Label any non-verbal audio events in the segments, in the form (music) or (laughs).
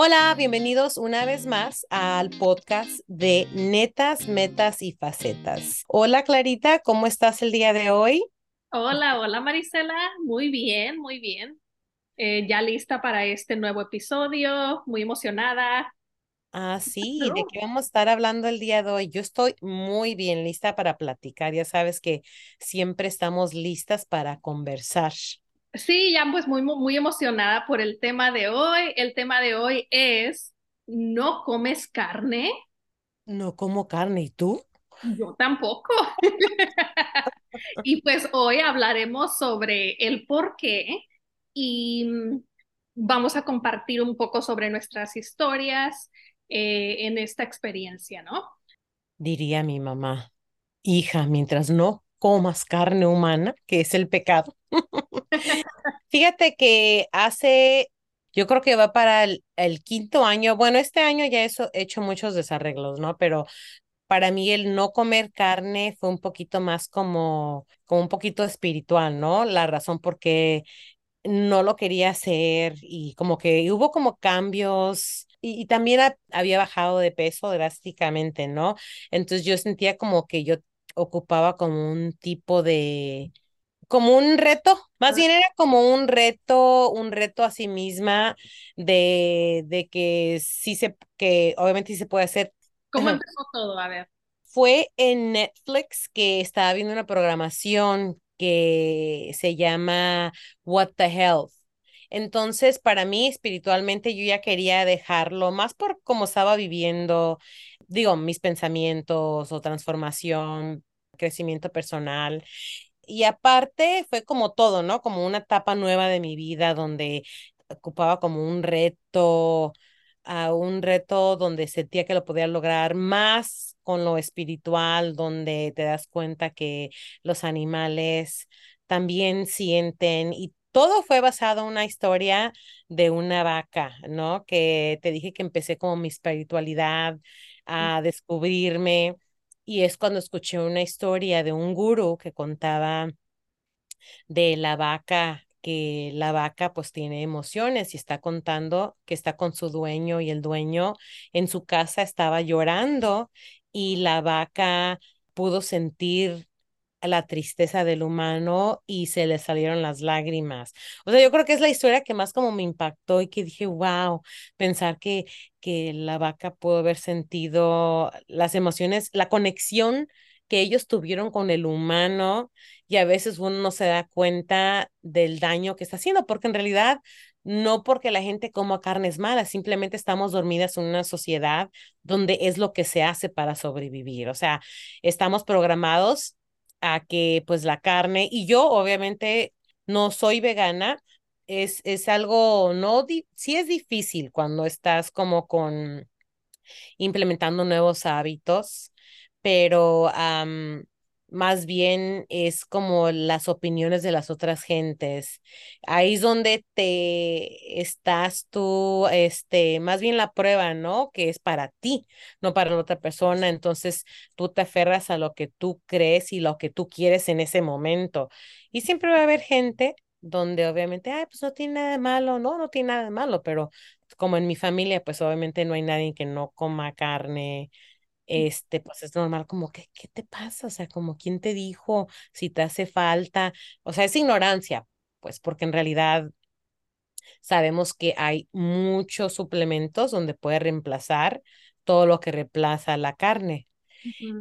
Hola, bienvenidos una vez más al podcast de Netas, Metas y Facetas. Hola Clarita, ¿cómo estás el día de hoy? Hola, hola Marisela, muy bien, muy bien. Eh, ya lista para este nuevo episodio, muy emocionada. Ah, sí, ¿de qué vamos a estar hablando el día de hoy? Yo estoy muy bien lista para platicar, ya sabes que siempre estamos listas para conversar. Sí, ya pues muy, muy emocionada por el tema de hoy. El tema de hoy es, ¿no comes carne? No como carne, ¿y tú? Yo tampoco. (laughs) y pues hoy hablaremos sobre el por qué y mm, vamos a compartir un poco sobre nuestras historias eh, en esta experiencia, ¿no? Diría mi mamá, hija, mientras no comas carne humana, que es el pecado. Fíjate que hace, yo creo que va para el, quinto año, bueno, este año ya he hecho muchos desarreglos, ¿no? Pero para mí el no comer carne fue un poquito más como, como un poquito espiritual, ¿no? La razón por qué no lo quería hacer y como que hubo como cambios y, y también había bajado de peso drásticamente, ¿no? Entonces yo sentía como que yo ocupaba como un tipo de, como un reto, más bien era como un reto, un reto a sí misma de, de que sí se, que obviamente sí se puede hacer. ¿Cómo empezó todo? A ver. Fue en Netflix que estaba viendo una programación que se llama What the Health. Entonces, para mí, espiritualmente, yo ya quería dejarlo más por cómo estaba viviendo, digo, mis pensamientos o transformación, crecimiento personal. Y aparte fue como todo, ¿no? Como una etapa nueva de mi vida donde ocupaba como un reto, a un reto donde sentía que lo podía lograr más con lo espiritual, donde te das cuenta que los animales también sienten y todo fue basado en una historia de una vaca, ¿no? Que te dije que empecé como mi espiritualidad a descubrirme y es cuando escuché una historia de un gurú que contaba de la vaca, que la vaca pues tiene emociones y está contando que está con su dueño y el dueño en su casa estaba llorando y la vaca pudo sentir la tristeza del humano y se le salieron las lágrimas. O sea, yo creo que es la historia que más como me impactó y que dije, wow, pensar que, que la vaca pudo haber sentido las emociones, la conexión que ellos tuvieron con el humano y a veces uno no se da cuenta del daño que está haciendo, porque en realidad no porque la gente coma carnes malas, simplemente estamos dormidas en una sociedad donde es lo que se hace para sobrevivir. O sea, estamos programados a que pues la carne, y yo obviamente no soy vegana, es, es algo, no, sí es difícil cuando estás como con implementando nuevos hábitos, pero más bien es como las opiniones de las otras gentes. Ahí es donde te estás tú, este, más bien la prueba, ¿no? Que es para ti, no para la otra persona. Entonces tú te aferras a lo que tú crees y lo que tú quieres en ese momento. Y siempre va a haber gente donde obviamente, ay, pues no tiene nada de malo, no, no tiene nada de malo, pero como en mi familia, pues obviamente no hay nadie que no coma carne, este, pues es normal como que, ¿qué te pasa? O sea, como, ¿quién te dijo si te hace falta? O sea, es ignorancia, pues porque en realidad sabemos que hay muchos suplementos donde puede reemplazar todo lo que reemplaza la carne.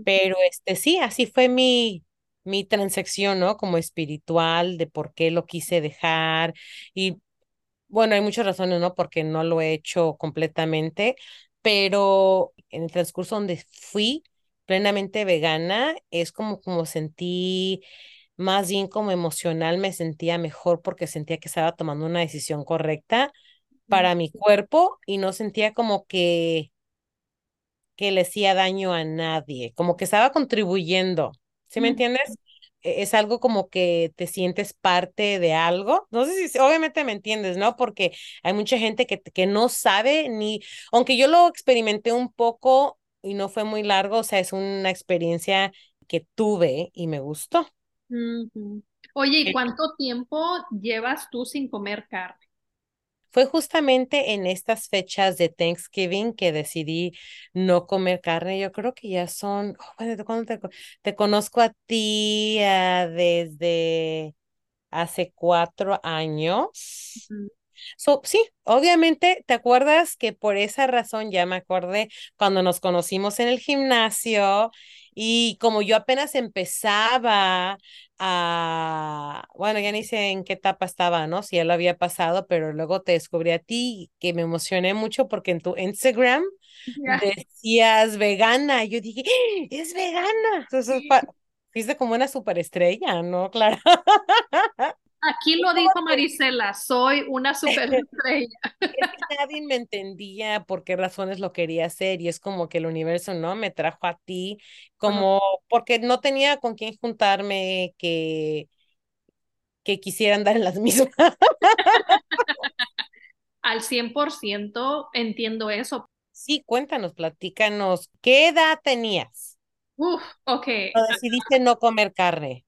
Pero este sí, así fue mi, mi transacción, ¿no? Como espiritual de por qué lo quise dejar. Y bueno, hay muchas razones, ¿no? Porque no lo he hecho completamente, pero en el transcurso donde fui plenamente vegana, es como, como sentí más bien como emocional, me sentía mejor porque sentía que estaba tomando una decisión correcta para mi cuerpo y no sentía como que que le hacía daño a nadie, como que estaba contribuyendo, ¿sí me entiendes? E-, es algo como que te sientes parte de algo. No sé si, obviamente me entiendes, ¿no? Porque hay mucha gente que, que no sabe ni, aunque yo lo experimenté un poco y no fue muy largo, o sea, es una experiencia que tuve y me gustó. Oye, ¿y cuánto tiempo llevas tú sin comer carne? Fue justamente en estas fechas de Thanksgiving que decidí no comer carne. Yo creo que ya son, oh, bueno, ¿cuándo te, te, conozco a ti uh, desde hace cuatro años. So, sí, obviamente, ¿te acuerdas que por esa razón ya me acordé cuando nos conocimos en el gimnasio y como yo apenas empezaba a, bueno, ya ni sé en qué etapa estaba, ¿no? Si ya lo había pasado, pero luego te descubrí a ti que me emocioné mucho porque en tu Instagram decías vegana. Y yo dije, ¡Ah! es vegana. Entonces, fuiste como una superestrella, ¿no? (laughs) Claro. Aquí lo dijo Marisela, soy una superestrella. (laughs) Es que nadie me entendía por qué razones lo quería hacer y es como que el universo no me trajo a ti, como porque no tenía con quién juntarme que, que quisiera andar en las mismas. Al 100% entiendo eso. Sí, cuéntanos, platícanos, ¿qué edad tenías? Uf, ok. decidiste no comer carne.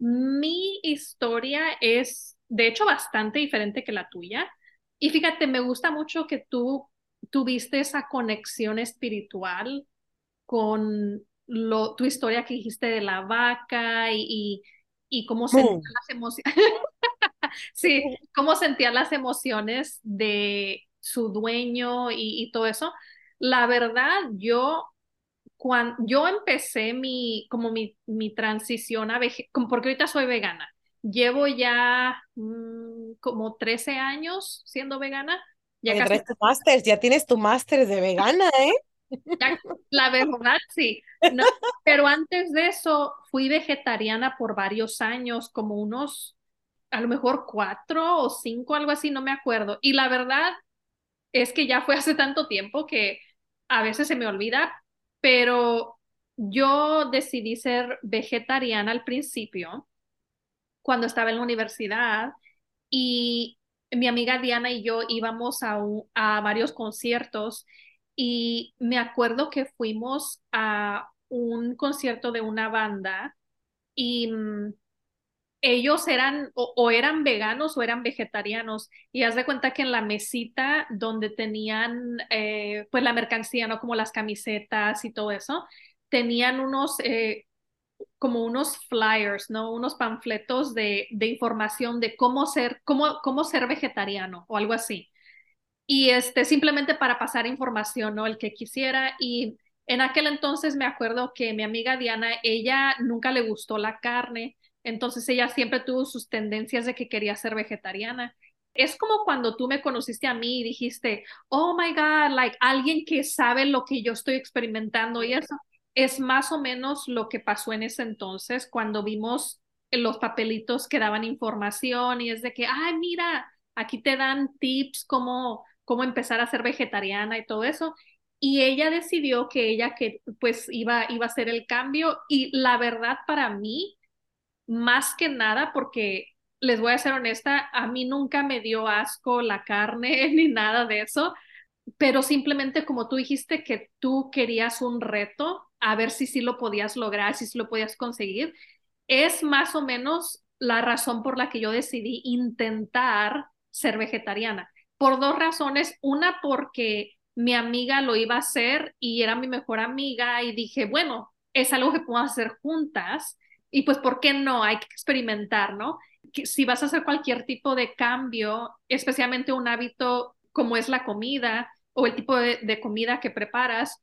Mi historia es, de hecho, bastante diferente que la tuya. Y fíjate, me gusta mucho que tú tuviste esa conexión espiritual con lo, tu historia que dijiste de la vaca y, y, cómo sentías las emociones. (laughs) sí, cómo sentías las emociones de su dueño y, y todo eso. La verdad, yo cuando yo empecé mi, como mi, mi transición a vegetariana, porque ahorita soy vegana, llevo ya mm, como 13 años siendo vegana. Ya, casi... tu ya tienes tu máster de vegana, ¿eh? la verdad, sí. pero antes de eso, fui vegetariana por varios años, como unos, a lo mejor cuatro o cinco, algo así, no me acuerdo. Y la verdad es que ya fue hace tanto tiempo que a veces se me olvida, pero yo decidí ser vegetariana al principio, cuando estaba en la universidad, y mi amiga Diana y yo íbamos a, a varios conciertos y me acuerdo que fuimos a un concierto de una banda y mm, ellos eran o, eran veganos o eran vegetarianos y haz de cuenta que en la mesita donde tenían eh, pues la mercancía, ¿no? Como las camisetas y todo eso, tenían unos eh, como unos flyers, ¿no? Unos panfletos de, de información de cómo ser, cómo, cómo ser vegetariano o algo así. Y este, simplemente para pasar información, ¿no? El que quisiera. Y en aquel entonces me acuerdo que mi amiga Diana, ella nunca le gustó la carne entonces ella siempre tuvo sus tendencias de que quería ser vegetariana. Es como cuando tú me conociste a mí y dijiste, oh my God, like alguien que sabe lo que yo estoy experimentando y eso es más o menos lo que pasó en ese entonces cuando vimos los papelitos que daban información y es de que, ay, mira, aquí te dan tips cómo, cómo empezar a ser vegetariana y todo eso. Y ella decidió que ella que pues iba, iba a hacer el cambio y la verdad para mí más que nada porque les voy a ser honesta, a mí nunca me dio asco la carne (laughs) ni nada de eso, pero simplemente como tú dijiste que tú querías un reto, a ver si sí lo podías lograr, si sí lo podías conseguir, es más o menos la razón por la que yo decidí intentar ser vegetariana. Por dos razones. Una, porque mi amiga lo iba a hacer y era mi mejor amiga y dije, bueno, es algo que podemos hacer juntas y pues, ¿por qué no? Hay que experimentar, ¿no? Si vas a hacer cualquier tipo de cambio, especialmente un hábito como es la comida o el tipo de, comida que preparas,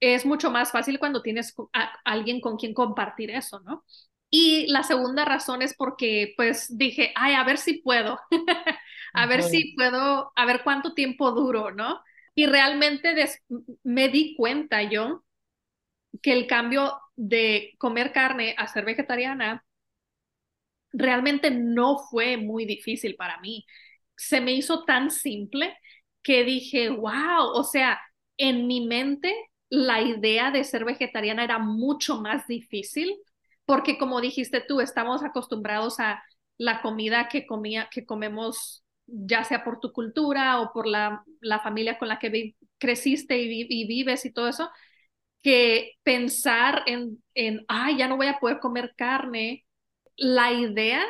es mucho más fácil cuando tienes a alguien con quien compartir eso, ¿no? Y la segunda razón es porque pues dije, ay, a ver si puedo, (laughs) a ver si puedo, a ver cuánto tiempo duro, ¿no? Y realmente me di cuenta yo que el cambio de comer carne a ser vegetariana realmente no fue muy difícil para mí. Se me hizo tan simple que dije, wow, o sea, en mi mente la idea de ser vegetariana era mucho más difícil porque como dijiste tú, estamos acostumbrados a la comida que comía que comemos ya sea por tu cultura o por la, la familia con la que creciste y, y, vives y todo eso, que pensar en, en, ay, ya no voy a poder comer carne, la idea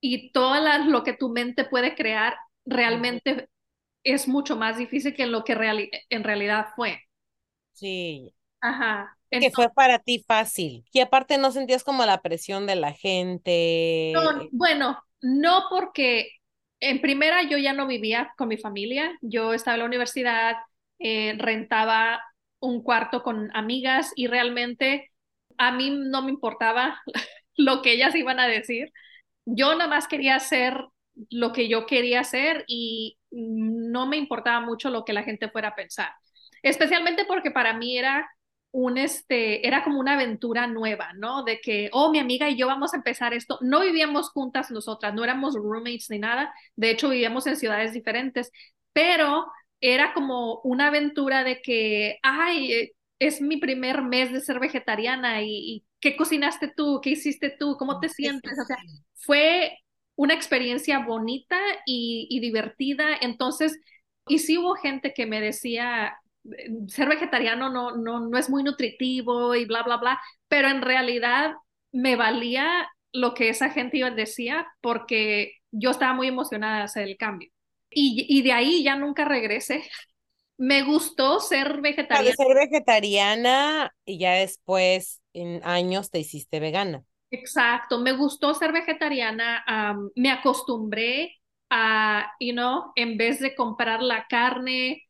y todo lo que tu mente puede crear realmente es mucho más difícil que lo que en realidad fue. Sí. Ajá. que fue para ti fácil. Y aparte no sentías como la presión de la gente. No, bueno, no porque en primera yo ya no vivía con mi familia, yo estaba en la universidad, eh, rentaba un cuarto con amigas y realmente a mí no me importaba (laughs) lo que ellas iban a decir. Yo nada más quería hacer lo que yo quería hacer y no me importaba mucho lo que la gente fuera a pensar. Especialmente porque para mí era un este era como una aventura nueva, ¿no? De que, oh, mi amiga y yo vamos a empezar esto. No vivíamos juntas nosotras, no éramos roommates ni nada. De hecho, vivíamos en ciudades diferentes, pero era como una aventura de que, ay, eh, es mi primer mes de ser vegetariana y, ¿qué cocinaste tú? ¿Qué hiciste tú? ¿Cómo te sientes? O sea, fue una experiencia bonita y, y divertida. Entonces, y sí hubo gente que me decía, ser vegetariano no, no, no es muy nutritivo y bla, bla, bla, pero en realidad me valía lo que esa gente decía porque yo estaba muy emocionada de hacer el cambio. Y, y de ahí ya nunca regresé. Me gustó ser vegetariana. De ser vegetariana y ya después en años te hiciste vegana. Exacto, me gustó ser vegetariana, me acostumbré a, you know, en vez de comprar la carne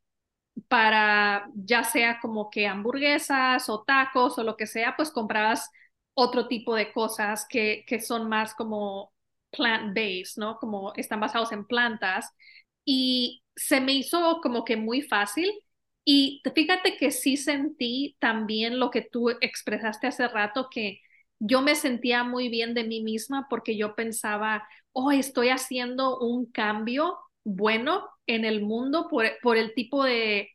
para ya sea como que hamburguesas o tacos o lo que sea, pues comprabas otro tipo de cosas que, que son más como plant-based, ¿no? Como están basados en plantas. Y se me hizo como que muy fácil. Y fíjate que sí sentí también lo que tú expresaste hace rato, que yo me sentía muy bien de mí misma porque yo pensaba, oh, estoy haciendo un cambio bueno en el mundo por, por el tipo de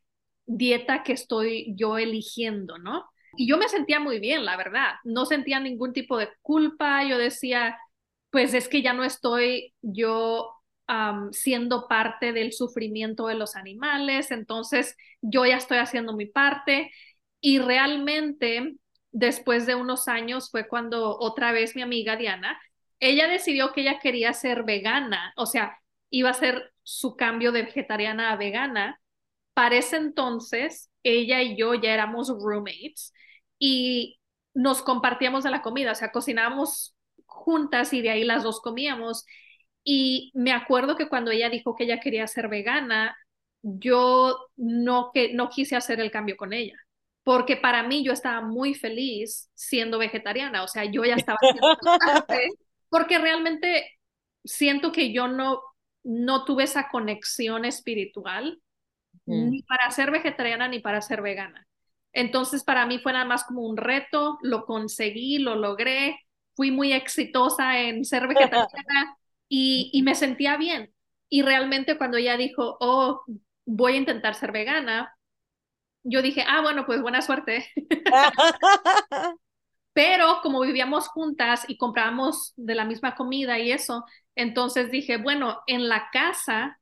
dieta que estoy yo eligiendo, ¿no? Y yo me sentía muy bien, la verdad. No sentía ningún tipo de culpa. Yo decía, pues es que ya no estoy yo siendo parte del sufrimiento de los animales, entonces yo ya estoy haciendo mi parte. Y realmente, después de unos años, fue cuando otra vez mi amiga Diana, ella decidió que ella quería ser vegana, o sea, iba a ser su cambio de vegetariana a vegana. Para ese entonces, ella y yo ya éramos roommates y nos compartíamos de la comida, o sea, cocinábamos juntas y de ahí las dos comíamos. Y me acuerdo que cuando ella dijo que ella quería ser vegana, yo no, que, no quise hacer el cambio con ella, porque para mí yo estaba muy feliz siendo vegetariana, o sea, yo ya estaba (laughs) porque realmente siento que yo no, no tuve esa conexión espiritual ni para ser vegetariana ni para ser vegana. Entonces para mí fue nada más como un reto, lo conseguí, lo logré, fui muy exitosa en ser (laughs) vegetariana y, y me sentía bien. Y realmente cuando ella dijo, oh, voy a intentar ser vegana, yo dije, ah, bueno, pues buena suerte. (laughs) Pero como vivíamos juntas y comprábamos de la misma comida y eso, entonces dije, bueno, en la casa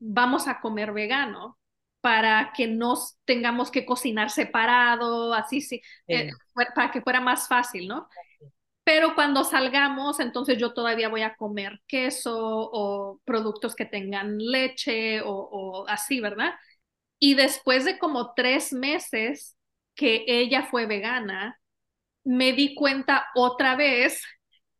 vamos a comer vegano para que no tengamos que cocinar separado, así sí, eh, para que fuera más fácil, ¿no? Pero cuando salgamos, entonces yo todavía voy a comer queso o productos que tengan leche o, o así, ¿verdad? Y después de como tres meses que ella fue vegana, me di cuenta otra vez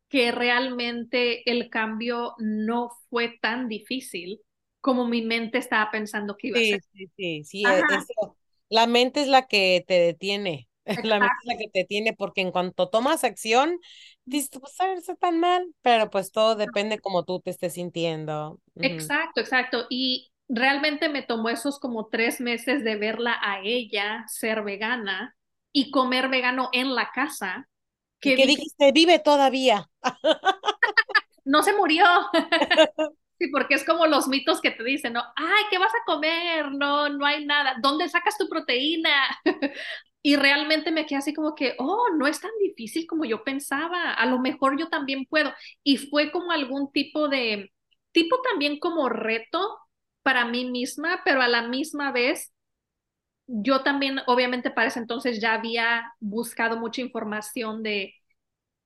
que realmente el cambio no fue tan difícil como mi mente estaba pensando que iba a ser. Sí, sí, sí, la mente es la que te detiene. La mente es la que te detiene porque en cuanto tomas acción, dices, pues a verse tan mal, pero pues todo depende como tú te estés sintiendo. Exacto, exacto. Y realmente me tomó esos como tres meses de verla a ella ser vegana y comer vegano en la casa ¿Qué dijiste? Vive todavía. (laughs) no se murió. (laughs) sí, porque es como los mitos que te dicen, ¿no? Ay, ¿qué vas a comer? No, no hay nada. ¿Dónde sacas tu proteína? (laughs) y realmente me quedé así como que, oh, no es tan difícil como yo pensaba. A lo mejor yo también puedo. Y fue como algún tipo de, tipo también como reto para mí misma, pero a la misma vez yo también, obviamente, para ese entonces ya había buscado mucha información de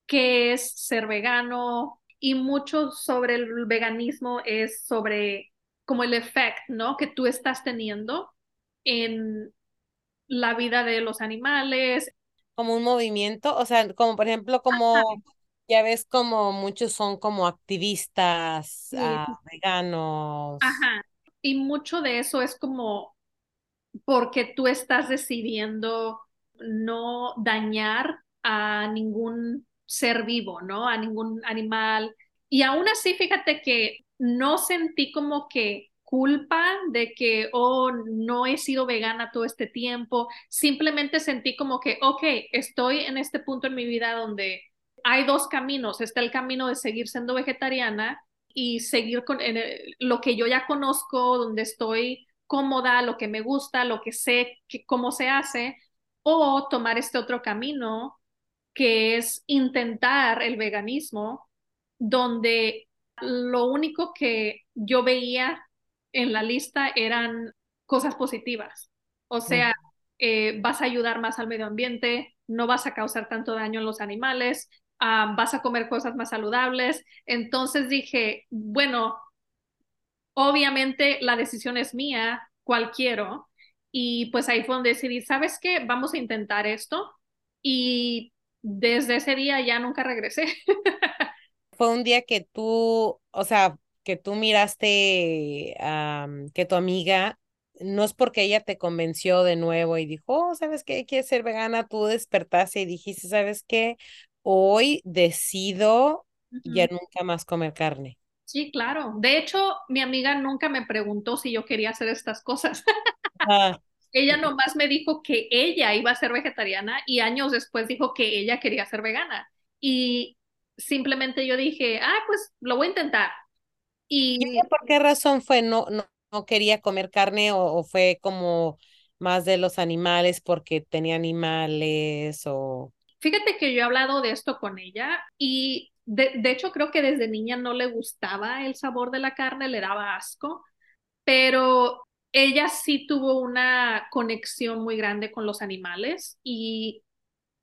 qué es ser vegano y mucho sobre el veganismo es sobre como el efecto, ¿no? Que tú estás teniendo en la vida de los animales. Como un movimiento, o sea, como por ejemplo, como ya ves como muchos son como activistas uh, veganos. Ajá. Y mucho de eso es como porque tú estás decidiendo no dañar a ningún ser vivo, ¿no? A ningún animal. Y aún así, fíjate que no sentí como que culpa de que, oh, no he sido vegana todo este tiempo. Simplemente sentí como que, ok, estoy en este punto en mi vida donde hay dos caminos. Está el camino de seguir siendo vegetariana y seguir con lo que yo ya conozco, donde estoy cómoda, lo que me gusta, lo que sé que, cómo se hace, o tomar este otro camino que es intentar el veganismo, donde lo único que yo veía en la lista eran cosas positivas. O sea, eh, vas a ayudar más al medio ambiente, no vas a causar tanto daño en los animales, ah, vas a comer cosas más saludables. Entonces dije, bueno, obviamente la decisión es mía, cuál quiero. Y pues ahí fue donde decidí, ¿sabes qué? Vamos a intentar esto. Y desde ese día ya nunca regresé. (laughs) fue un día que tú, o sea, que tú miraste que tu amiga, no es porque ella te convenció de nuevo y dijo, oh, ¿sabes qué? Quieres ser vegana, tú despertaste y dijiste, ¿sabes qué? Hoy decido ya nunca más comer carne. Sí, claro. De hecho, mi amiga nunca me preguntó si yo quería hacer estas cosas. Ella nomás me dijo que ella iba a ser vegetariana y años después dijo que ella quería ser vegana. Y simplemente yo dije, ah, pues lo voy a intentar. Y, por qué razón fue? ¿No, no, no quería comer carne o, fue como más de los animales porque tenía animales o... Fíjate que yo he hablado de esto con ella y de, de, hecho creo que desde niña no le gustaba el sabor de la carne, le daba asco, pero ella sí tuvo una conexión muy grande con los animales y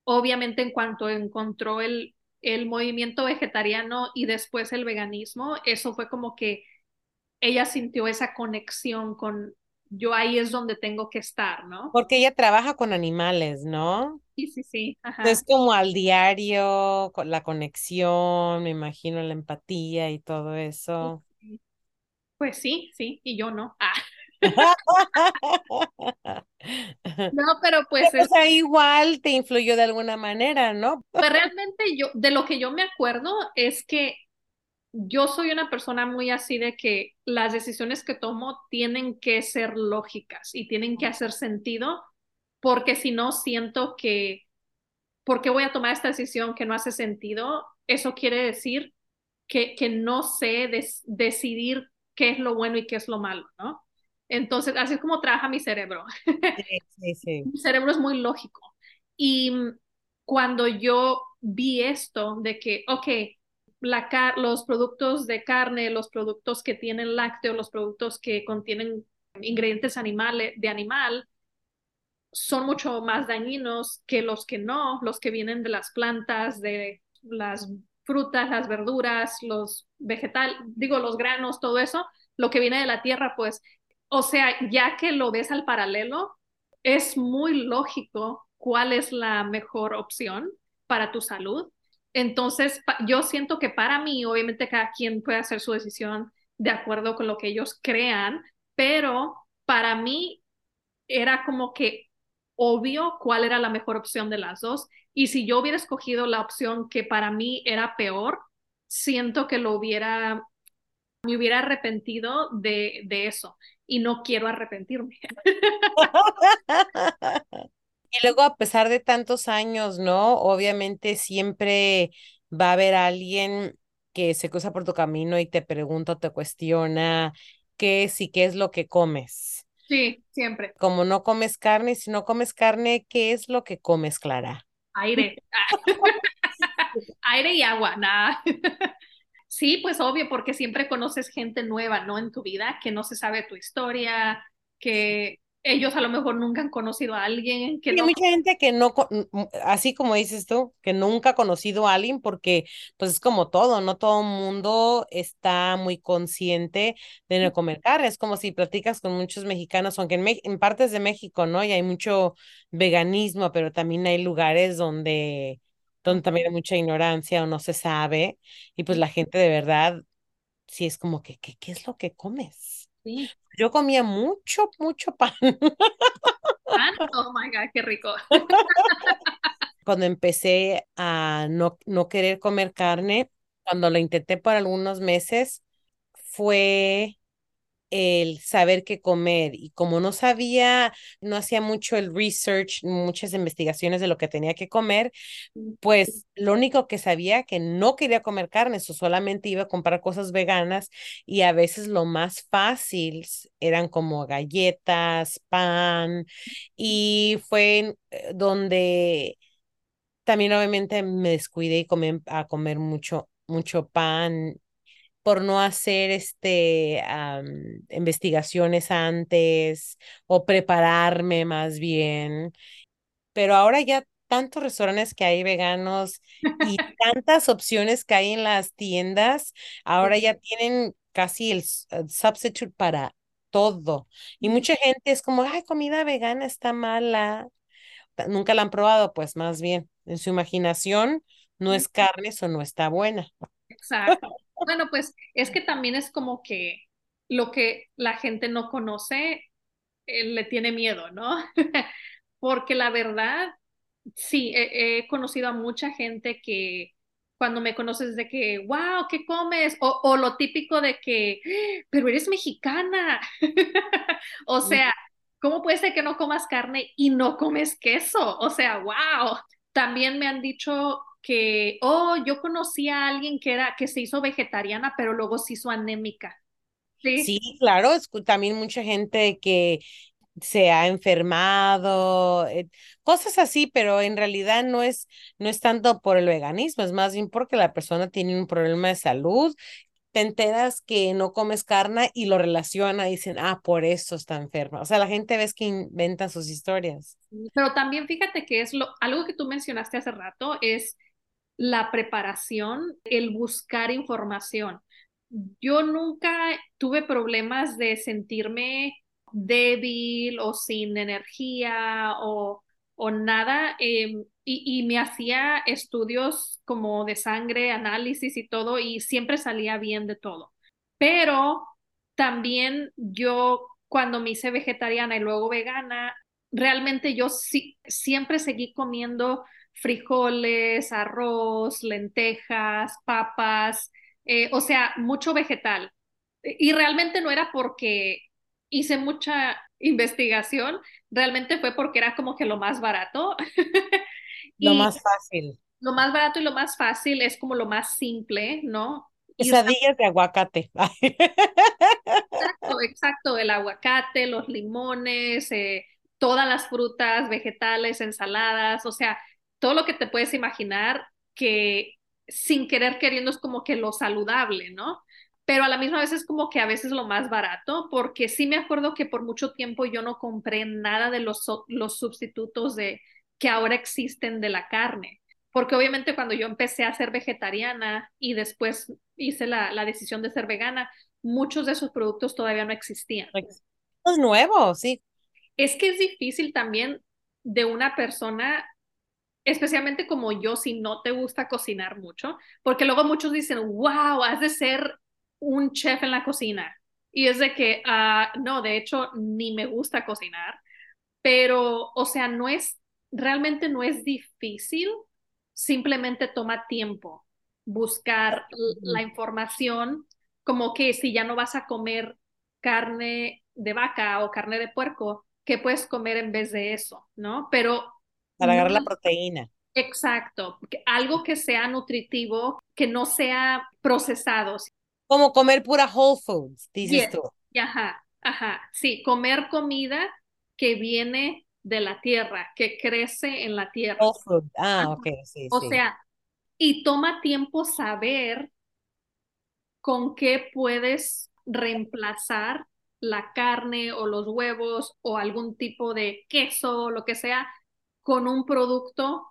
obviamente en cuanto encontró el, el movimiento vegetariano y después el veganismo, eso fue como que ella sintió esa conexión con yo ahí es donde tengo que estar, ¿no? Porque ella trabaja con animales, ¿no? Sí, sí, sí. Es como al diario, con la conexión, me imagino la empatía y todo eso. Pues sí, sí, y yo no. Ah. No, pero (laughs) pues... o sea, igual te influyó de alguna manera, ¿no? Pues realmente yo, de lo que yo me acuerdo es que yo soy una persona muy así de que las decisiones que tomo tienen que ser lógicas y tienen que hacer sentido, porque si no siento que, ¿por qué voy a tomar esta decisión que no hace sentido? Eso quiere decir que, que no sé decidir qué es lo bueno y qué es lo malo, ¿no? Entonces, así es como trabaja mi cerebro. Sí, sí, mi cerebro es muy lógico. Y cuando yo vi esto de que, ok, la los productos de carne, los productos que tienen lácteo, los productos que contienen ingredientes animales, de animal, son mucho más dañinos que los que no, los que vienen de las plantas, de las frutas, las verduras, los vegetales, digo, los granos, todo eso, lo que viene de la tierra, pues o sea, ya que lo ves al paralelo, es muy lógico cuál es la mejor opción para tu salud. Entonces, yo siento que para mí, obviamente cada quien puede hacer su decisión de acuerdo con lo que ellos crean, pero para mí era como que obvio cuál era la mejor opción de las dos. Y si yo hubiera escogido la opción que para mí era peor, siento que lo hubiera, me hubiera arrepentido de, de eso y no quiero arrepentirme. (laughs) Y luego, a pesar de tantos años, ¿no? Obviamente siempre va a haber alguien que se cruza por tu camino y te pregunta o te cuestiona qué es y qué es lo que comes. Sí, siempre. Como no comes carne, si no comes carne, ¿qué es lo que comes, Clara? Aire. (laughs) (laughs) Aire y agua, nada. Sí, pues obvio, porque siempre conoces gente nueva, ¿no? En tu vida, que no se sabe tu historia, que ellos a lo mejor nunca han conocido a alguien que Hay no. mucha gente que no, co- n- m- así como dices tú, que nunca ha conocido a alguien porque pues es como todo, no todo el mundo está muy consciente de no comer carne. Es como si platicas con muchos mexicanos, aunque en, en partes de México, ¿no? Y hay mucho veganismo, pero también hay lugares donde, donde también hay mucha ignorancia o no se sabe. Y pues la gente de verdad, sí es como que, ¿qué, qué es lo que comes? Sí. Yo comía mucho, mucho pan. Ah, oh my God, qué rico. (laughs) cuando empecé a no, no querer comer carne, cuando lo intenté por algunos meses, fue el saber qué comer. Y como no sabía, no hacía mucho el research, muchas investigaciones de lo que tenía que comer, pues lo único que sabía que no quería comer carne, eso solamente iba a comprar cosas veganas y a veces lo más fácil eran como galletas, pan y fue eh, donde también obviamente me descuidé y comí a comer mucho, mucho pan por no hacer este am, investigaciones antes o prepararme más bien. Pero ahora ya tantos restaurantes que hay veganos y (laughs) tantas opciones que hay en las tiendas, ahora ya tienen casi el el substitute para todo. Y mucha gente es como, ay, comida vegana está mala nunca la han probado, pues más bien, en su imaginación no es carne, eso no está buena. Exacto. Bueno, pues es que también es como que lo que la gente no conoce, eh, le tiene miedo, ¿no? (laughs) Porque la verdad, sí, he, he conocido a mucha gente que cuando me conoces de que, wow, ¿qué comes? O, o lo típico de que, "Ah, pero eres mexicana. (laughs) O sea, ¿cómo puede ser que no comas carne y no comes queso? O sea, wow. También me han dicho que, oh, yo conocí a alguien que era, que se hizo vegetariana, pero luego se hizo anémica. Sí, Sí, claro, es también mucha gente que se ha enfermado, eh, cosas así, pero en realidad no es, no es tanto por el veganismo, es más bien porque la persona tiene un problema de salud. Te enteras que no comes carne y lo relaciona y dicen, ah, por eso está enferma. O sea, la gente ves que inventan sus historias. pero también fíjate que es lo, algo que tú mencionaste hace rato, es la preparación, el buscar información. Yo nunca tuve problemas de sentirme débil o sin energía o, o nada. eh, y, y me hacía estudios como de sangre, análisis y todo, y siempre salía bien de todo. Pero también yo, cuando me hice vegetariana y luego vegana, realmente yo sí, siempre seguí comiendo frijoles, arroz, lentejas, papas, eh, o sea, mucho vegetal. Y realmente no era porque hice mucha investigación, realmente fue porque era como que lo más barato. (laughs) Lo Y más fácil. lo más barato y lo más fácil es como lo más simple, ¿no? Quesadillas de aguacate. (laughs) Exacto, exacto, el aguacate, los limones, eh, todas las frutas, vegetales, ensaladas, o sea, todo lo que te puedes imaginar que sin querer queriendo es como que lo saludable, ¿no? Pero a la misma vez es como que a veces lo más barato, porque sí me acuerdo que por mucho tiempo yo no compré nada de los, los sustitutos de que ahora existen de la carne. Porque obviamente cuando yo empecé a ser vegetariana y después hice la, la decisión de ser vegana, muchos de esos productos todavía no existían. Es nuevo, sí. Es que es difícil también de una persona, especialmente como yo, si no te gusta cocinar mucho, porque luego muchos dicen, wow, has de ser un chef en la cocina. Y es de que, ah, no, de hecho, ni me gusta cocinar, pero, o sea, no es, realmente no es difícil, simplemente toma tiempo buscar la información, como que si ya no vas a comer carne de vaca o carne de puerco, ¿qué puedes comer en vez de eso? ¿No? Pero Para agarrar la proteína. exacto, algo que sea nutritivo, que no sea procesado. Como comer pura Whole Foods, dices Yes. tú. Ajá, ajá, sí, comer comida que viene de la tierra, que crece en la tierra. Whole Food. Ah, Ajá. ok, sí, O sí. sea, y toma tiempo saber con qué puedes reemplazar la carne o los huevos o algún tipo de queso, lo que sea, con un producto